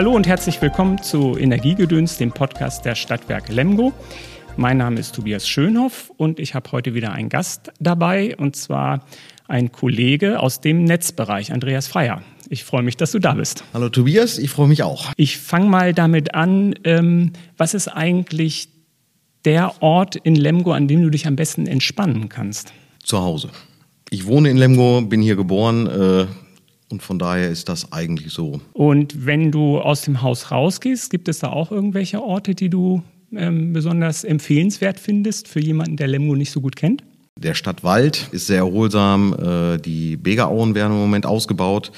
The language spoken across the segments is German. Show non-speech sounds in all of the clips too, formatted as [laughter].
Hallo und herzlich willkommen zu Energiegedöns, dem Podcast der Stadtwerke Lemgo. Mein Name ist Tobias Schönhoff und ich habe heute wieder einen Gast dabei und zwar ein Kollege aus dem Netzbereich, Andreas Freier. Ich freue mich, dass du da bist. Hallo Tobias, ich freue mich auch. Ich fange mal damit an, ähm, was ist eigentlich der Ort in Lemgo, an dem du dich am besten entspannen kannst? Zu Hause. Ich wohne in Lemgo, bin hier geboren äh, und von daher ist das eigentlich so. Und wenn du aus dem Haus rausgehst, gibt es da auch irgendwelche Orte, die du ähm, besonders empfehlenswert findest für jemanden, der Lemgo nicht so gut kennt? Der Stadtwald ist sehr erholsam. Äh, die Begerauen werden im Moment ausgebaut.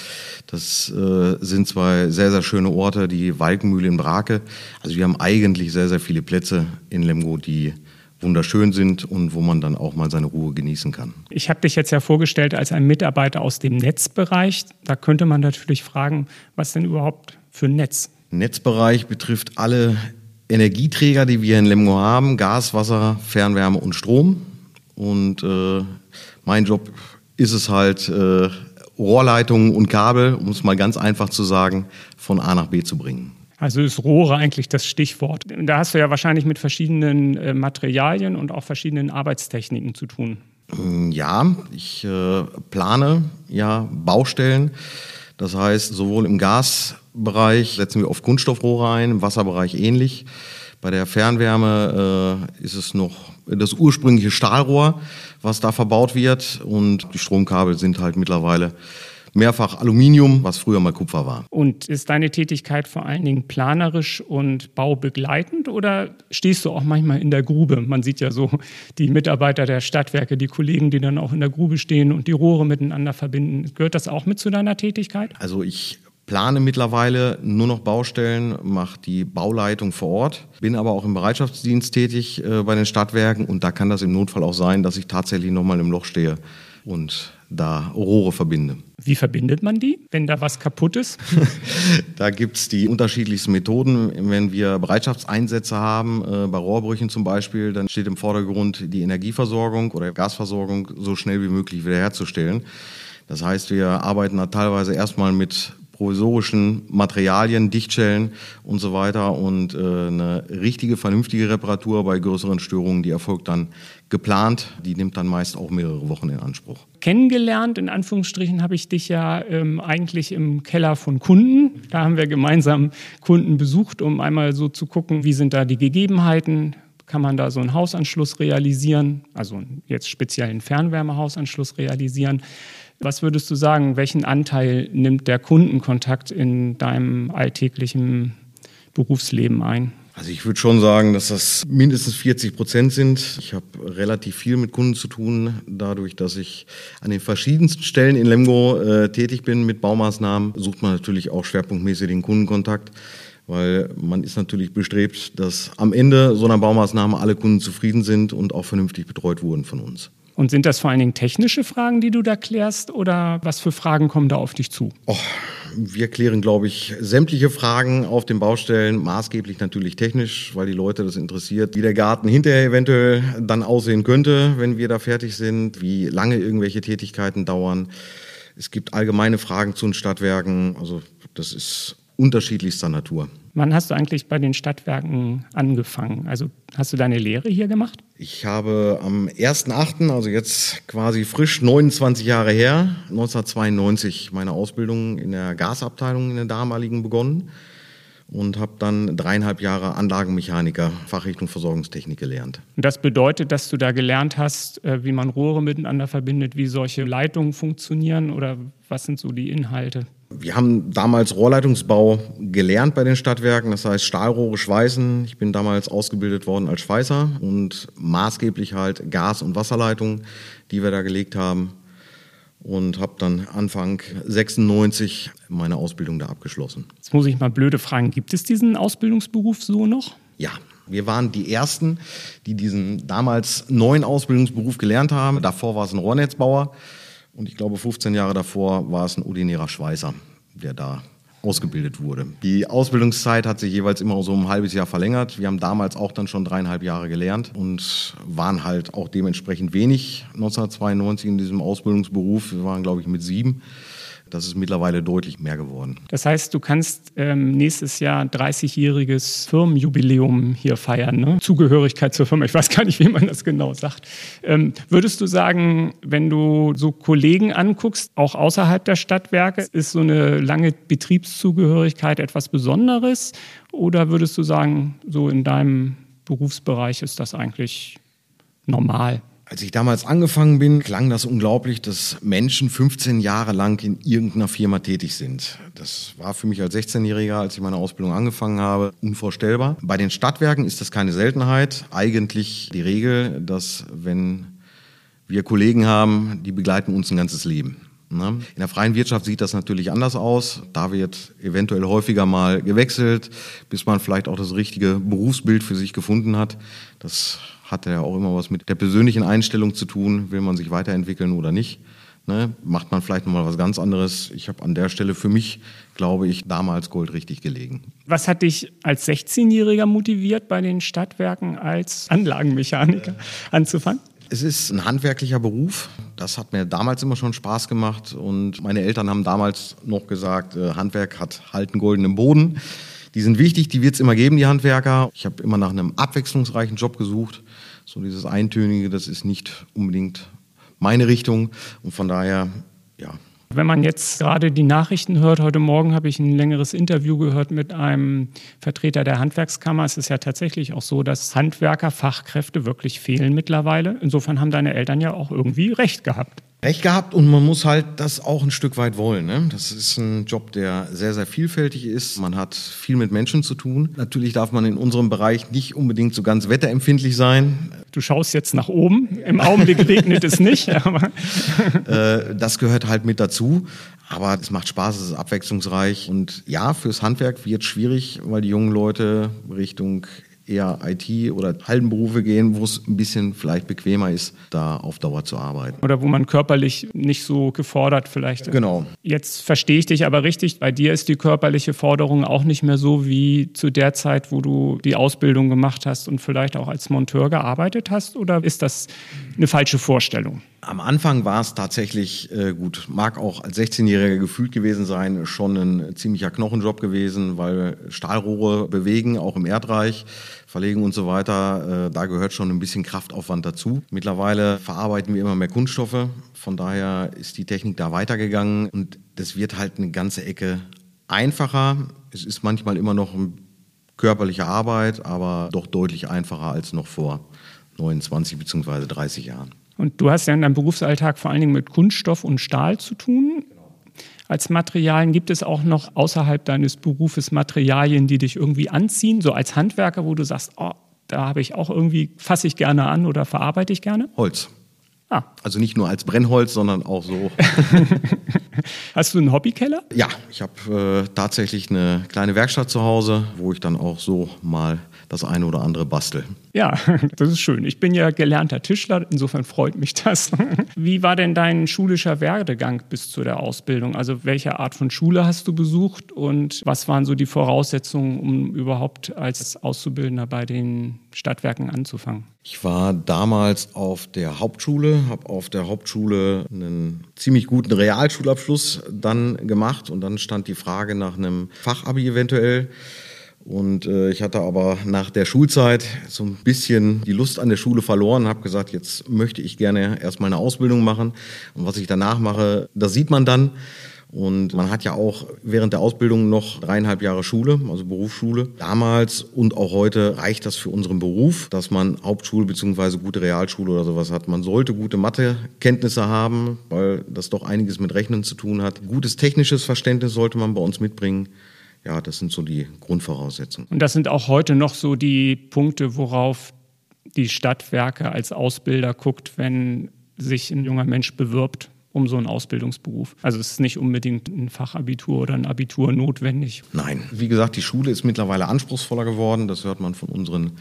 Das äh, sind zwei sehr, sehr schöne Orte, die Walkenmühle in Brake. Also wir haben eigentlich sehr, sehr viele Plätze in Lemgo, die wunderschön sind und wo man dann auch mal seine Ruhe genießen kann. Ich habe dich jetzt ja vorgestellt als ein Mitarbeiter aus dem Netzbereich. Da könnte man natürlich fragen, was denn überhaupt für ein Netz? Netzbereich betrifft alle Energieträger, die wir in Lemgo haben, Gas, Wasser, Fernwärme und Strom. Und äh, mein Job ist es halt, äh, Rohrleitungen und Kabel, um es mal ganz einfach zu sagen, von A nach B zu bringen. Also ist Rohre eigentlich das Stichwort. Da hast du ja wahrscheinlich mit verschiedenen äh, Materialien und auch verschiedenen Arbeitstechniken zu tun. Mm, ja, ich äh, plane ja Baustellen. Das heißt, sowohl im Gasbereich setzen wir auf Kunststoffrohre ein, im Wasserbereich ähnlich. Bei der Fernwärme äh, ist es noch das ursprüngliche Stahlrohr, was da verbaut wird. Und die Stromkabel sind halt mittlerweile mehrfach Aluminium, was früher mal Kupfer war. Und ist deine Tätigkeit vor allen Dingen planerisch und baubegleitend oder stehst du auch manchmal in der Grube? Man sieht ja so die Mitarbeiter der Stadtwerke, die Kollegen, die dann auch in der Grube stehen und die Rohre miteinander verbinden. Gehört das auch mit zu deiner Tätigkeit? Also ich plane mittlerweile nur noch Baustellen, mache die Bauleitung vor Ort, bin aber auch im Bereitschaftsdienst tätig äh, bei den Stadtwerken und da kann das im Notfall auch sein, dass ich tatsächlich nochmal im Loch stehe und da Rohre verbinde. Wie verbindet man die, wenn da was kaputt ist? [laughs] da gibt es die unterschiedlichsten Methoden. Wenn wir Bereitschaftseinsätze haben, äh, bei Rohrbrüchen zum Beispiel, dann steht im Vordergrund die Energieversorgung oder Gasversorgung so schnell wie möglich wiederherzustellen. Das heißt, wir arbeiten da teilweise erstmal mit provisorischen Materialien, Dichtschellen und so weiter. Und äh, eine richtige, vernünftige Reparatur bei größeren Störungen, die erfolgt dann geplant. Die nimmt dann meist auch mehrere Wochen in Anspruch. Kennengelernt, in Anführungsstrichen, habe ich dich ja ähm, eigentlich im Keller von Kunden. Da haben wir gemeinsam Kunden besucht, um einmal so zu gucken, wie sind da die Gegebenheiten, kann man da so einen Hausanschluss realisieren, also jetzt speziell einen Fernwärmehausanschluss realisieren. Was würdest du sagen, welchen Anteil nimmt der Kundenkontakt in deinem alltäglichen Berufsleben ein? Also ich würde schon sagen, dass das mindestens 40 Prozent sind. Ich habe relativ viel mit Kunden zu tun, dadurch, dass ich an den verschiedensten Stellen in Lemgo äh, tätig bin mit Baumaßnahmen, sucht man natürlich auch schwerpunktmäßig den Kundenkontakt, weil man ist natürlich bestrebt, dass am Ende so einer Baumaßnahme alle Kunden zufrieden sind und auch vernünftig betreut wurden von uns. Und sind das vor allen Dingen technische Fragen, die du da klärst, oder was für Fragen kommen da auf dich zu? Oh, wir klären, glaube ich, sämtliche Fragen auf den Baustellen, maßgeblich natürlich technisch, weil die Leute das interessiert, wie der Garten hinterher eventuell dann aussehen könnte, wenn wir da fertig sind, wie lange irgendwelche Tätigkeiten dauern. Es gibt allgemeine Fragen zu den Stadtwerken, also das ist unterschiedlichster Natur. Wann hast du eigentlich bei den Stadtwerken angefangen? Also hast du deine Lehre hier gemacht? Ich habe am 1.8., also jetzt quasi frisch 29 Jahre her, 1992 meine Ausbildung in der Gasabteilung in der damaligen begonnen und habe dann dreieinhalb Jahre Anlagenmechaniker, Fachrichtung Versorgungstechnik gelernt. Das bedeutet, dass du da gelernt hast, äh, wie man Rohre miteinander verbindet, wie solche Leitungen funktionieren oder was sind so die Inhalte? Wir haben damals Rohrleitungsbau gelernt bei den Stadtwerken, das heißt Stahlrohre schweißen. Ich bin damals ausgebildet worden als Schweißer und maßgeblich halt Gas- und Wasserleitungen, die wir da gelegt haben. Und habe dann Anfang 96 meine Ausbildung da abgeschlossen. Jetzt muss ich mal blöde fragen, gibt es diesen Ausbildungsberuf so noch? Ja, wir waren die Ersten, die diesen damals neuen Ausbildungsberuf gelernt haben. Davor war es ein Rohrnetzbauer. Und ich glaube, 15 Jahre davor war es ein ordinärer Schweißer, der da ausgebildet wurde. Die Ausbildungszeit hat sich jeweils immer so ein halbes Jahr verlängert. Wir haben damals auch dann schon dreieinhalb Jahre gelernt und waren halt auch dementsprechend wenig 1992 in diesem Ausbildungsberuf. Wir waren, glaube ich, mit sieben. Das ist mittlerweile deutlich mehr geworden. Das heißt, du kannst ähm, nächstes Jahr 30-jähriges Firmenjubiläum hier feiern, ne? Zugehörigkeit zur Firma. Ich weiß gar nicht, wie man das genau sagt. Ähm, würdest du sagen, wenn du so Kollegen anguckst, auch außerhalb der Stadtwerke, ist so eine lange Betriebszugehörigkeit etwas Besonderes? Oder würdest du sagen, so in deinem Berufsbereich ist das eigentlich normal? Als ich damals angefangen bin, klang das unglaublich, dass Menschen 15 Jahre lang in irgendeiner Firma tätig sind. Das war für mich als 16-Jähriger, als ich meine Ausbildung angefangen habe, unvorstellbar. Bei den Stadtwerken ist das keine Seltenheit. Eigentlich die Regel, dass wenn wir Kollegen haben, die begleiten uns ein ganzes Leben. Ne? In der freien Wirtschaft sieht das natürlich anders aus. Da wird eventuell häufiger mal gewechselt, bis man vielleicht auch das richtige Berufsbild für sich gefunden hat. Das hat ja auch immer was mit der persönlichen Einstellung zu tun. Will man sich weiterentwickeln oder nicht? Ne? Macht man vielleicht nochmal was ganz anderes? Ich habe an der Stelle für mich, glaube ich, damals Gold richtig gelegen. Was hat dich als 16-Jähriger motiviert, bei den Stadtwerken als Anlagenmechaniker anzufangen? Es ist ein handwerklicher Beruf. Das hat mir damals immer schon Spaß gemacht. Und meine Eltern haben damals noch gesagt, äh, Handwerk hat halt einen goldenen Boden. Die sind wichtig, die wird es immer geben, die Handwerker. Ich habe immer nach einem abwechslungsreichen Job gesucht. So dieses Eintönige, das ist nicht unbedingt meine Richtung. Und von daher, ja. Wenn man jetzt gerade die Nachrichten hört, heute Morgen habe ich ein längeres Interview gehört mit einem Vertreter der Handwerkskammer. Es ist ja tatsächlich auch so, dass Handwerker, Fachkräfte wirklich fehlen mittlerweile. Insofern haben deine Eltern ja auch irgendwie recht gehabt. Recht gehabt und man muss halt das auch ein Stück weit wollen. Ne? Das ist ein Job, der sehr, sehr vielfältig ist. Man hat viel mit Menschen zu tun. Natürlich darf man in unserem Bereich nicht unbedingt so ganz wetterempfindlich sein. Du schaust jetzt nach oben. Im Augenblick regnet es nicht. [laughs] Aber äh, das gehört halt mit dazu. Aber es macht Spaß, es ist abwechslungsreich. Und ja, fürs Handwerk wird es schwierig, weil die jungen Leute Richtung eher IT oder Hallenberufe gehen, wo es ein bisschen vielleicht bequemer ist, da auf Dauer zu arbeiten. Oder wo man körperlich nicht so gefordert vielleicht ist. Genau. Jetzt verstehe ich dich aber richtig. Bei dir ist die körperliche Forderung auch nicht mehr so wie zu der Zeit, wo du die Ausbildung gemacht hast und vielleicht auch als Monteur gearbeitet hast? Oder ist das eine falsche Vorstellung? Am Anfang war es tatsächlich äh, gut, mag auch als 16-Jähriger gefühlt gewesen sein, schon ein ziemlicher Knochenjob gewesen, weil Stahlrohre bewegen, auch im Erdreich, verlegen und so weiter, äh, da gehört schon ein bisschen Kraftaufwand dazu. Mittlerweile verarbeiten wir immer mehr Kunststoffe, von daher ist die Technik da weitergegangen und das wird halt eine ganze Ecke einfacher. Es ist manchmal immer noch körperliche Arbeit, aber doch deutlich einfacher als noch vor 29 bzw. 30 Jahren. Und du hast ja in deinem Berufsalltag vor allen Dingen mit Kunststoff und Stahl zu tun. Als Materialien gibt es auch noch außerhalb deines Berufes Materialien, die dich irgendwie anziehen, so als Handwerker, wo du sagst, oh, da habe ich auch irgendwie, fasse ich gerne an oder verarbeite ich gerne? Holz. Ah. Also nicht nur als Brennholz, sondern auch so. [laughs] Hast du einen Hobbykeller? Ja, ich habe äh, tatsächlich eine kleine Werkstatt zu Hause, wo ich dann auch so mal das eine oder andere bastel. Ja, [laughs] das ist schön. Ich bin ja gelernter Tischler, insofern freut mich das. [laughs] Wie war denn dein schulischer Werdegang bis zu der Ausbildung? Also welche Art von Schule hast du besucht und was waren so die Voraussetzungen, um überhaupt als Auszubildender bei den Stadtwerken anzufangen? Ich war damals auf der Hauptschule, habe auf der Hauptschule einen ziemlich guten Realschulabschluss dann gemacht und dann stand die Frage nach einem Fachabi eventuell. Und äh, ich hatte aber nach der Schulzeit so ein bisschen die Lust an der Schule verloren, habe gesagt, jetzt möchte ich gerne erstmal eine Ausbildung machen. Und was ich danach mache, das sieht man dann. Und man hat ja auch während der Ausbildung noch dreieinhalb Jahre Schule, also Berufsschule. Damals und auch heute reicht das für unseren Beruf, dass man Hauptschule bzw. gute Realschule oder sowas hat. Man sollte gute Mathekenntnisse haben, weil das doch einiges mit Rechnen zu tun hat. Gutes technisches Verständnis sollte man bei uns mitbringen. Ja, das sind so die Grundvoraussetzungen. Und das sind auch heute noch so die Punkte, worauf die Stadtwerke als Ausbilder guckt, wenn sich ein junger Mensch bewirbt um so einen Ausbildungsberuf. Also es ist nicht unbedingt ein Fachabitur oder ein Abitur notwendig. Nein, wie gesagt, die Schule ist mittlerweile anspruchsvoller geworden. Das hört man von unseren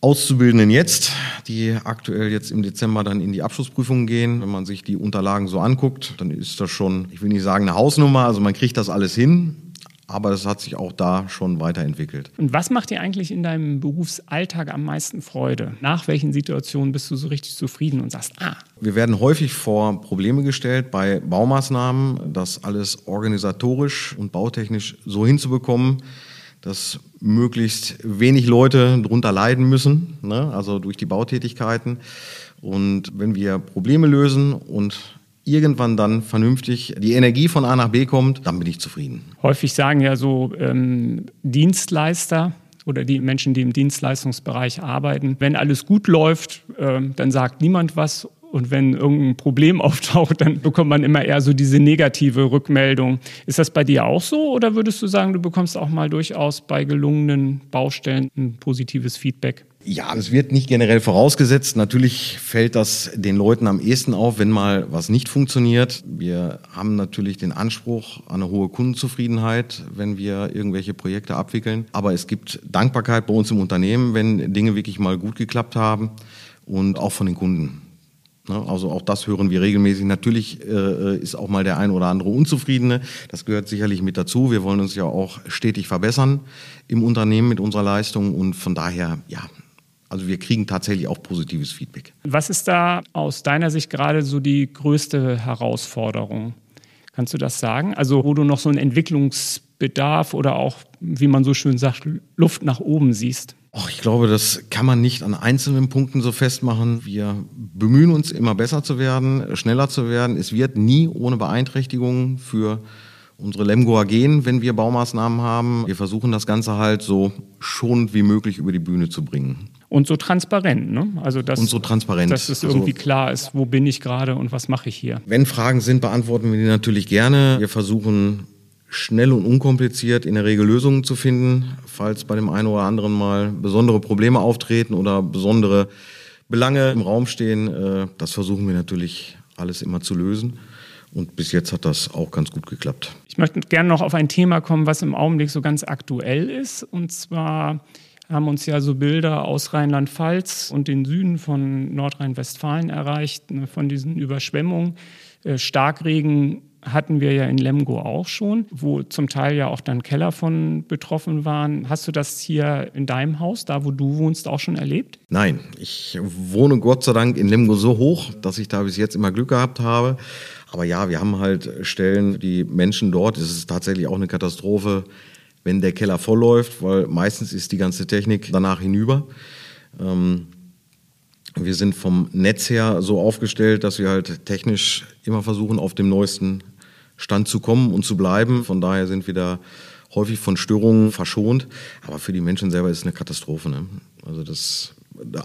Auszubildenden jetzt, die aktuell jetzt im Dezember dann in die Abschlussprüfungen gehen. Wenn man sich die Unterlagen so anguckt, dann ist das schon, ich will nicht sagen eine Hausnummer, also man kriegt das alles hin. Aber es hat sich auch da schon weiterentwickelt. Und was macht dir eigentlich in deinem Berufsalltag am meisten Freude? Nach welchen Situationen bist du so richtig zufrieden und sagst, ah? Wir werden häufig vor Probleme gestellt bei Baumaßnahmen, das alles organisatorisch und bautechnisch so hinzubekommen, dass möglichst wenig Leute darunter leiden müssen, ne? also durch die Bautätigkeiten. Und wenn wir Probleme lösen und irgendwann dann vernünftig die Energie von A nach B kommt, dann bin ich zufrieden. Häufig sagen ja so ähm, Dienstleister, oder die Menschen, die im Dienstleistungsbereich arbeiten. Wenn alles gut läuft, äh, dann sagt niemand was. Und wenn irgendein Problem [laughs] auftaucht, dann bekommt man immer eher so diese negative Rückmeldung. Ist das bei dir auch so oder würdest du sagen, du bekommst auch mal durchaus bei gelungenen Baustellen ein positives Feedback? Ja, es wird nicht generell vorausgesetzt. Natürlich fällt das den Leuten am ehesten auf, wenn mal was nicht funktioniert. Wir haben natürlich den Anspruch an eine hohe Kundenzufriedenheit, wenn wir irgendwelche Projekte abwickeln. Aber es gibt Dankbarkeit bei uns im Unternehmen, wenn Dinge wirklich mal gut geklappt haben und auch von den Kunden. Ne, also auch das hören wir regelmäßig. Natürlich äh, ist auch mal der ein oder andere Unzufriedene. Das gehört sicherlich mit dazu. Wir wollen uns ja auch stetig verbessern im Unternehmen mit unserer Leistung und von daher, ja, also wir kriegen tatsächlich auch positives Feedback. Was ist da aus deiner Sicht gerade so die größte Herausforderung? Kannst du das sagen? Also wo du noch so einen Entwicklungsbedarf oder auch, wie man so schön sagt, Luft nach oben siehst? Och, ich glaube, das kann man nicht an einzelnen Punkten so festmachen. Wir bemühen uns immer besser zu werden, schneller zu werden. Es wird nie ohne Beeinträchtigungen für unsere Lemgoer gehen, wenn wir Baumaßnahmen haben. Wir versuchen das Ganze halt so schonend wie möglich über die Bühne zu bringen. Und so transparent, ne? Also dass, und so transparent. dass es irgendwie also, klar ist, wo bin ich gerade und was mache ich hier. Wenn Fragen sind, beantworten wir die natürlich gerne. Wir versuchen schnell und unkompliziert in der Regel Lösungen zu finden, falls bei dem einen oder anderen mal besondere Probleme auftreten oder besondere Belange im Raum stehen. Äh, das versuchen wir natürlich alles immer zu lösen. Und bis jetzt hat das auch ganz gut geklappt. Ich möchte gerne noch auf ein Thema kommen, was im Augenblick so ganz aktuell ist. Und zwar haben uns ja so Bilder aus Rheinland-Pfalz und den Süden von Nordrhein-Westfalen erreicht, ne, von diesen Überschwemmungen. Äh, Starkregen hatten wir ja in Lemgo auch schon, wo zum Teil ja auch dann Keller von betroffen waren. Hast du das hier in deinem Haus, da wo du wohnst, auch schon erlebt? Nein, ich wohne Gott sei Dank in Lemgo so hoch, dass ich da bis jetzt immer Glück gehabt habe. Aber ja, wir haben halt Stellen, die Menschen dort, es ist tatsächlich auch eine Katastrophe, wenn der Keller vollläuft, weil meistens ist die ganze Technik danach hinüber. Ähm, wir sind vom Netz her so aufgestellt, dass wir halt technisch immer versuchen, auf dem neuesten Stand zu kommen und zu bleiben. Von daher sind wir da häufig von Störungen verschont. Aber für die Menschen selber ist es eine Katastrophe. Ne? Also das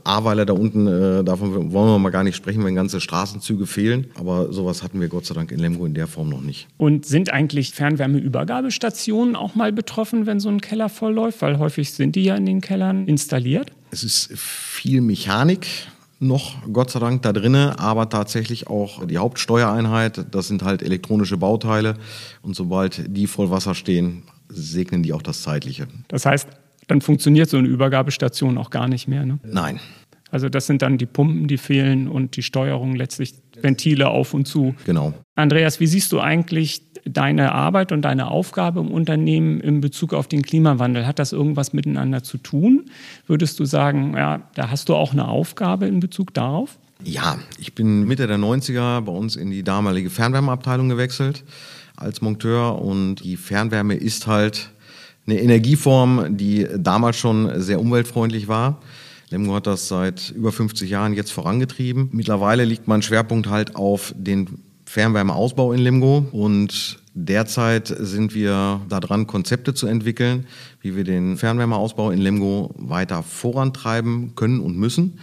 Ahrweiler da unten, äh, davon wollen wir mal gar nicht sprechen, wenn ganze Straßenzüge fehlen. Aber sowas hatten wir Gott sei Dank in Lemgo in der Form noch nicht. Und sind eigentlich Fernwärmeübergabestationen auch mal betroffen, wenn so ein Keller vollläuft? Weil häufig sind die ja in den Kellern installiert. Es ist viel Mechanik noch, Gott sei Dank, da drinne, aber tatsächlich auch die Hauptsteuereinheit. Das sind halt elektronische Bauteile. Und sobald die voll Wasser stehen, segnen die auch das Zeitliche. Das heißt, dann funktioniert so eine Übergabestation auch gar nicht mehr. Ne? Nein. Also das sind dann die Pumpen, die fehlen und die Steuerung letztlich Ventile auf und zu. Genau. Andreas, wie siehst du eigentlich deine Arbeit und deine Aufgabe im Unternehmen in Bezug auf den Klimawandel? Hat das irgendwas miteinander zu tun? Würdest du sagen, ja, da hast du auch eine Aufgabe in Bezug darauf? Ja, ich bin Mitte der 90er bei uns in die damalige Fernwärmeabteilung gewechselt als Monteur und die Fernwärme ist halt eine Energieform, die damals schon sehr umweltfreundlich war. Lemgo hat das seit über 50 Jahren jetzt vorangetrieben. Mittlerweile liegt mein Schwerpunkt halt auf den Fernwärmeausbau in Lemgo und derzeit sind wir daran, Konzepte zu entwickeln, wie wir den Fernwärmeausbau in Lemgo weiter vorantreiben können und müssen.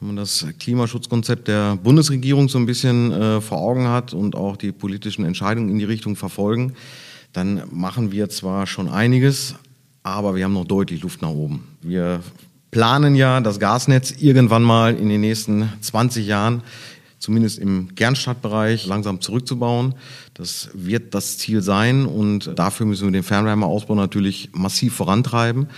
Wenn man das Klimaschutzkonzept der Bundesregierung so ein bisschen äh, vor Augen hat und auch die politischen Entscheidungen in die Richtung verfolgen, dann machen wir zwar schon einiges, aber wir haben noch deutlich Luft nach oben. Wir planen ja das Gasnetz irgendwann mal in den nächsten 20 Jahren, zumindest im Kernstadtbereich, langsam zurückzubauen. Das wird das Ziel sein und dafür müssen wir den Fernwärmeausbau natürlich massiv vorantreiben.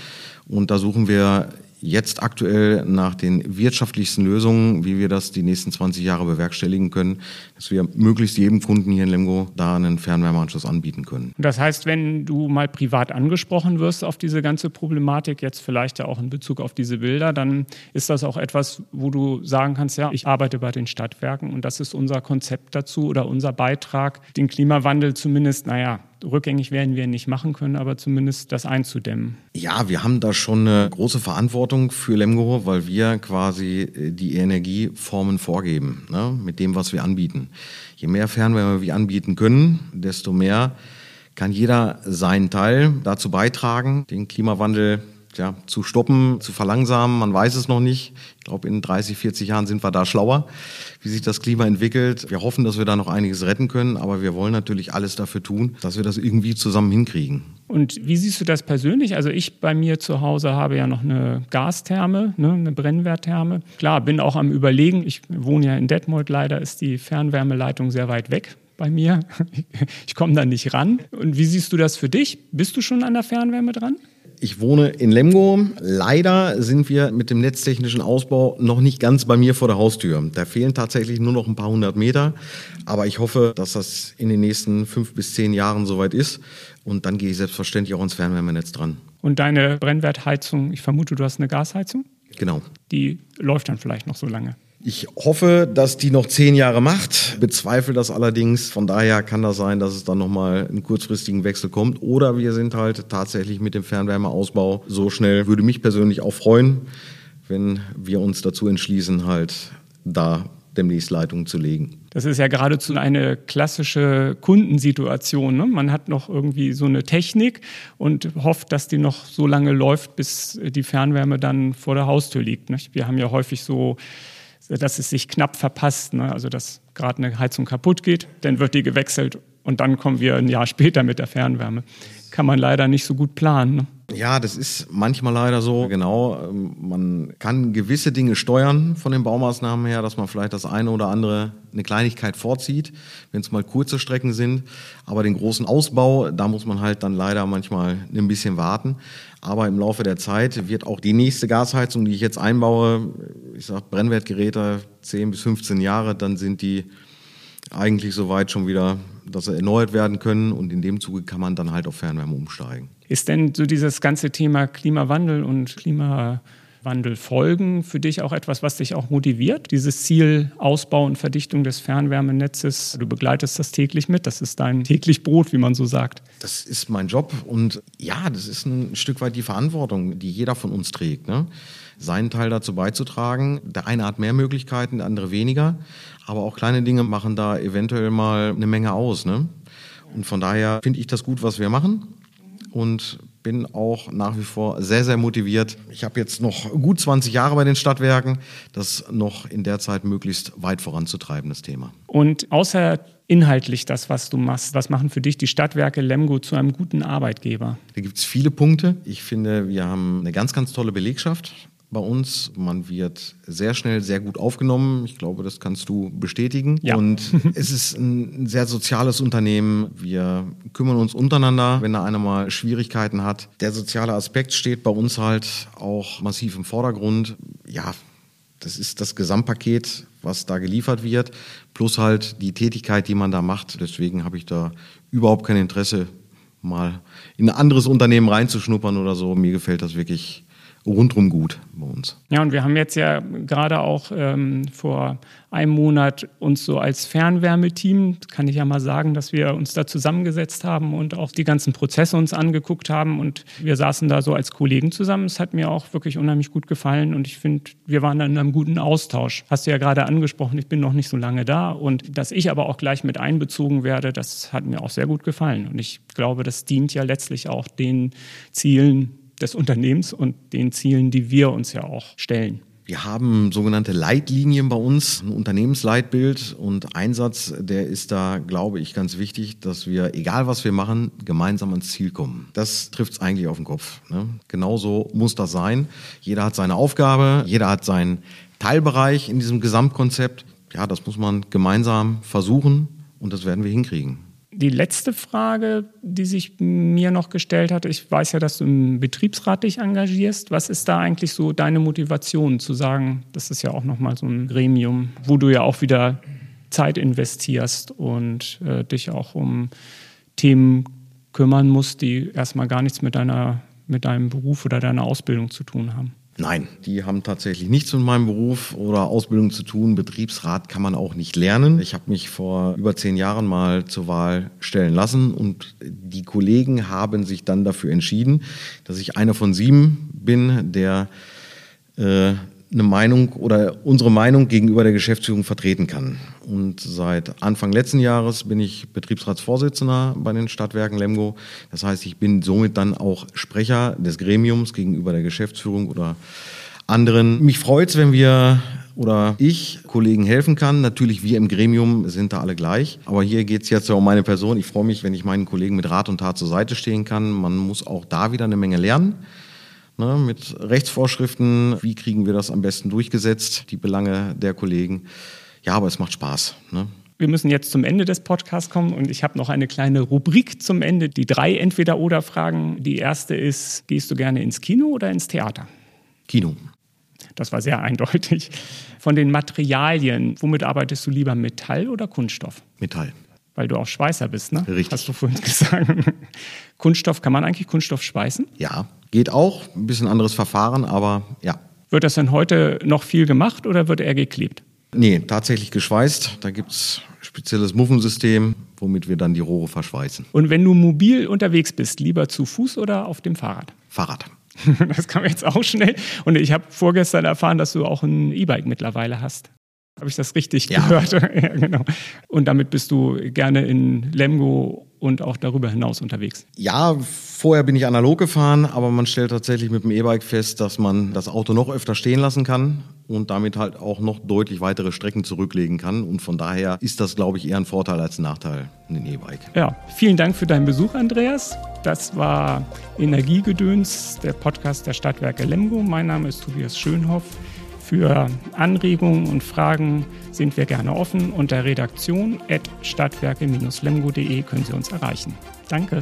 Und da suchen wir jetzt aktuell nach den wirtschaftlichsten Lösungen, wie wir das die nächsten 20 Jahre bewerkstelligen können, dass wir möglichst jedem Kunden hier in Lemgo da einen Fernwärmeanschluss anbieten können. Das heißt, wenn du mal privat angesprochen wirst auf diese ganze Problematik, jetzt vielleicht ja auch in Bezug auf diese Bilder, dann ist das auch etwas, wo du sagen kannst, ja, ich arbeite bei den Stadtwerken und das ist unser Konzept dazu oder unser Beitrag, den Klimawandel zumindest, naja, rückgängig werden wir nicht machen können, aber zumindest das einzudämmen. Ja, wir haben da schon eine große Verantwortung für Lemgo, weil wir quasi äh, die Energieformen vorgeben, ne, mit dem, was wir anbieten. Je mehr Fernwärme wir anbieten können, desto mehr kann jeder seinen Teil dazu beitragen, den Klimawandel ja, zu stoppen, zu verlangsamen. Man weiß es noch nicht. Ich glaube, in 30, 40 Jahren sind wir da schlauer, wie sich das Klima entwickelt. Wir hoffen, dass wir da noch einiges retten können, aber wir wollen natürlich alles dafür tun, dass wir das irgendwie zusammen hinkriegen. Und wie siehst du das persönlich? Also ich bei mir zu Hause habe ja noch eine Gastherme, ne, eine Brennwerttherme. Klar, bin auch am Überlegen. Ich wohne ja in Detmold. Leider ist die Fernwärmeleitung sehr weit weg bei mir. [laughs] Ich komme da nicht ran. Und wie siehst du das für dich? Bist du schon an der Fernwärme dran? Ich wohne in Lemgo. Leider sind wir mit dem netztechnischen Ausbau noch nicht ganz bei mir vor der Haustür. Da fehlen tatsächlich nur noch ein paar hundert Meter. Aber ich hoffe, dass das in den nächsten fünf bis zehn Jahren soweit ist. Und dann gehe ich selbstverständlich auch ins Fernwärmenetz dran. Und deine Brennwertheizung, ich vermute, du hast eine Gasheizung? Genau. Die läuft dann vielleicht noch so lange. Ich hoffe, dass die noch zehn Jahre macht, bezweifle das allerdings. Von daher kann das sein, dass es dann nochmal einen kurzfristigen Wechsel kommt. Oder wir sind halt tatsächlich mit dem Fernwärmeausbau so schnell. Würde mich persönlich auch freuen, wenn wir uns dazu entschließen, halt da demnächst Leitungen zu legen. Das ist ja geradezu eine klassische Kundensituation. Ne? Man hat noch irgendwie so eine Technik und hofft, dass die noch so lange läuft, bis die Fernwärme dann vor der Haustür liegt. Nicht? Wir haben ja häufig so dass es sich knapp verpasst. Ne? Also dass gerade eine Heizung kaputt geht, dann wird die gewechselt und dann kommen wir ein Jahr später mit der Fernwärme. Kann man leider nicht so gut planen. Ne? Ja, das ist manchmal leider so. Genau, ähm, man kann gewisse Dinge steuern von den Baumaßnahmen her, dass man vielleicht das eine oder andere eine Kleinigkeit vorzieht, wenn es mal kurze Strecken sind. Aber den großen Ausbau, da muss man halt dann leider manchmal ein bisschen warten. Aber im Laufe der Zeit wird auch die nächste Gasheizung, die ich jetzt einbaue, ich sage Brennwertgeräte 10 bis 15 Jahre, dann sind die eigentlich soweit schon wieder, dass sie erneuert werden können und in dem Zuge kann man dann halt auf Fernwärme umsteigen. Ist denn so dieses ganze Thema Klimawandel und Klimawandelfolgen für dich auch etwas, was dich auch motiviert? Dieses Ziel Ausbau und Verdichtung des Fernwärmenetzes, du begleitest das täglich mit, das ist dein täglich Brot, wie man so sagt. Das ist mein Job und ja, das ist ein Stück weit die Verantwortung, die jeder von uns trägt. Ne? seinen Teil dazu beizutragen. Der eine hat mehr Möglichkeiten, der andere weniger. Aber auch kleine Dinge machen da eventuell mal eine Menge aus. Ne? Und von daher finde ich das gut, was wir machen. Und bin auch nach wie vor sehr, sehr motiviert. Ich habe jetzt noch gut 20 Jahre bei den Stadtwerken, das noch in der Zeit möglichst weit voranzutreiben, das Thema. Und außer inhaltlich das, was du machst, was machen für dich die Stadtwerke Lemgo zu einem guten Arbeitgeber? Da gibt es viele Punkte. Ich finde, wir haben eine ganz, ganz tolle Belegschaft bei uns. Man wird sehr schnell sehr gut aufgenommen. Ich glaube, das kannst du bestätigen. Ja. Und [laughs] es ist ein sehr soziales Unternehmen. Wir kümmern uns untereinander, wenn da einer mal Schwierigkeiten hat. Der soziale Aspekt steht bei uns halt auch massiv im Vordergrund. Ja, das ist das Gesamtpaket, was da geliefert wird, plus halt die Tätigkeit, die man da macht. Deswegen habe ich da überhaupt kein Interesse, mal in ein anderes Unternehmen reinzuschnuppern oder so. Mir gefällt das wirklich rundrum gut bei uns. Ja, und wir haben jetzt ja gerade auch ähm, vor einem Monat uns so als Fernwärmeteam, kann ich ja mal sagen, dass wir uns da zusammengesetzt haben und auch die ganzen Prozesse uns angeguckt haben und wir saßen da so als Kollegen zusammen. Es hat mir auch wirklich unheimlich gut gefallen und ich finde, wir waren dann in einem guten Austausch. Hast du ja gerade angesprochen, ich bin noch nicht so lange da und dass ich aber auch gleich mit einbezogen werde, das hat mir auch sehr gut gefallen und ich glaube, das dient ja letztlich auch den Zielen, des Unternehmens und den Zielen, die wir uns ja auch stellen. Wir haben sogenannte Leitlinien bei uns, ein Unternehmensleitbild und Einsatz, der ist da, glaube ich, ganz wichtig, dass wir, egal was wir machen, gemeinsam ans Ziel kommen. Das trifft es eigentlich auf den Kopf. Ne? Genauso muss das sein. Jeder hat seine Aufgabe, jeder hat seinen Teilbereich in diesem Gesamtkonzept. Ja, das muss man gemeinsam versuchen und das werden wir hinkriegen. Die letzte Frage, die sich mir noch gestellt hat, ich weiß ja, dass du im Betriebsrat dich engagierst. Was ist da eigentlich so deine Motivation zu sagen, das ist ja auch nochmal so ein Gremium, wo du ja auch wieder Zeit investierst und äh, dich auch um Themen kümmern musst, die erstmal gar nichts mit, deiner, mit deinem Beruf oder deiner Ausbildung zu tun haben? Nein, die haben tatsächlich nichts mit meinem Beruf oder Ausbildung zu tun. Betriebsrat kann man auch nicht lernen. Ich habe mich vor über zehn Jahren mal zur Wahl stellen lassen und die Kollegen haben sich dann dafür entschieden, dass ich einer von sieben bin, der äh, eine Meinung oder unsere Meinung gegenüber der Geschäftsführung vertreten kann. Und seit Anfang letzten Jahres bin ich Betriebsratsvorsitzender bei den Stadtwerken Lemgo. Das heißt, ich bin somit dann auch Sprecher des Gremiums gegenüber der Geschäftsführung oder anderen. Mich freut es, wenn wir oder ich Kollegen helfen kann. Natürlich, wir im Gremium sind da alle gleich. Aber hier geht es jetzt ja um meine Person. Ich freue mich, wenn ich meinen Kollegen mit Rat und Tat zur Seite stehen kann. Man muss auch da wieder eine Menge lernen ne, mit Rechtsvorschriften. Wie kriegen wir das am besten durchgesetzt, die Belange der Kollegen? Ja, aber es macht Spaß. Ne? Wir müssen jetzt zum Ende des Podcasts kommen und ich habe noch eine kleine Rubrik zum Ende. Die drei Entweder-Oder-Fragen. Die erste ist, gehst du gerne ins Kino oder ins Theater? Kino. Das war sehr eindeutig. Von den Materialien, womit arbeitest du lieber, Metall oder Kunststoff? Metall. Weil du auch Schweißer bist, ne? Richtig. Hast du vorhin [laughs] gesagt. Kunststoff, kann man eigentlich Kunststoff schweißen? Ja, geht auch. Ein bisschen anderes Verfahren, aber ja. Wird das denn heute noch viel gemacht oder wird er geklebt? Nee, tatsächlich geschweißt. Da gibt es spezielles Muffensystem, womit wir dann die Rohre verschweißen. Und wenn du mobil unterwegs bist, lieber zu Fuß oder auf dem Fahrrad? Fahrrad. [laughs] Das kam jetzt auch schnell. Und ich habe vorgestern erfahren, dass du auch ein E-Bike mittlerweile hast. Habe ich das richtig Ja. gehört? [laughs] ja, genau. Und damit bist du gerne in Lemgo und auch darüber hinaus unterwegs. Ja, vorher bin ich analog gefahren, aber man stellt tatsächlich mit dem E-Bike fest, dass man das Auto noch öfter stehen lassen kann und damit halt auch noch deutlich weitere Strecken zurücklegen kann. Und von daher ist das, glaube ich, eher ein Vorteil als ein Nachteil, ein E-Bike. Ja, vielen Dank für deinen Besuch, Andreas. Das war Energiegedöns, der Podcast der Stadtwerke Lemgo. Mein Name ist Tobias Schönhoff. Für Anregungen und Fragen sind wir gerne offen. Unter redaktion.stadtwerke-lemgo.de können Sie uns erreichen. Danke.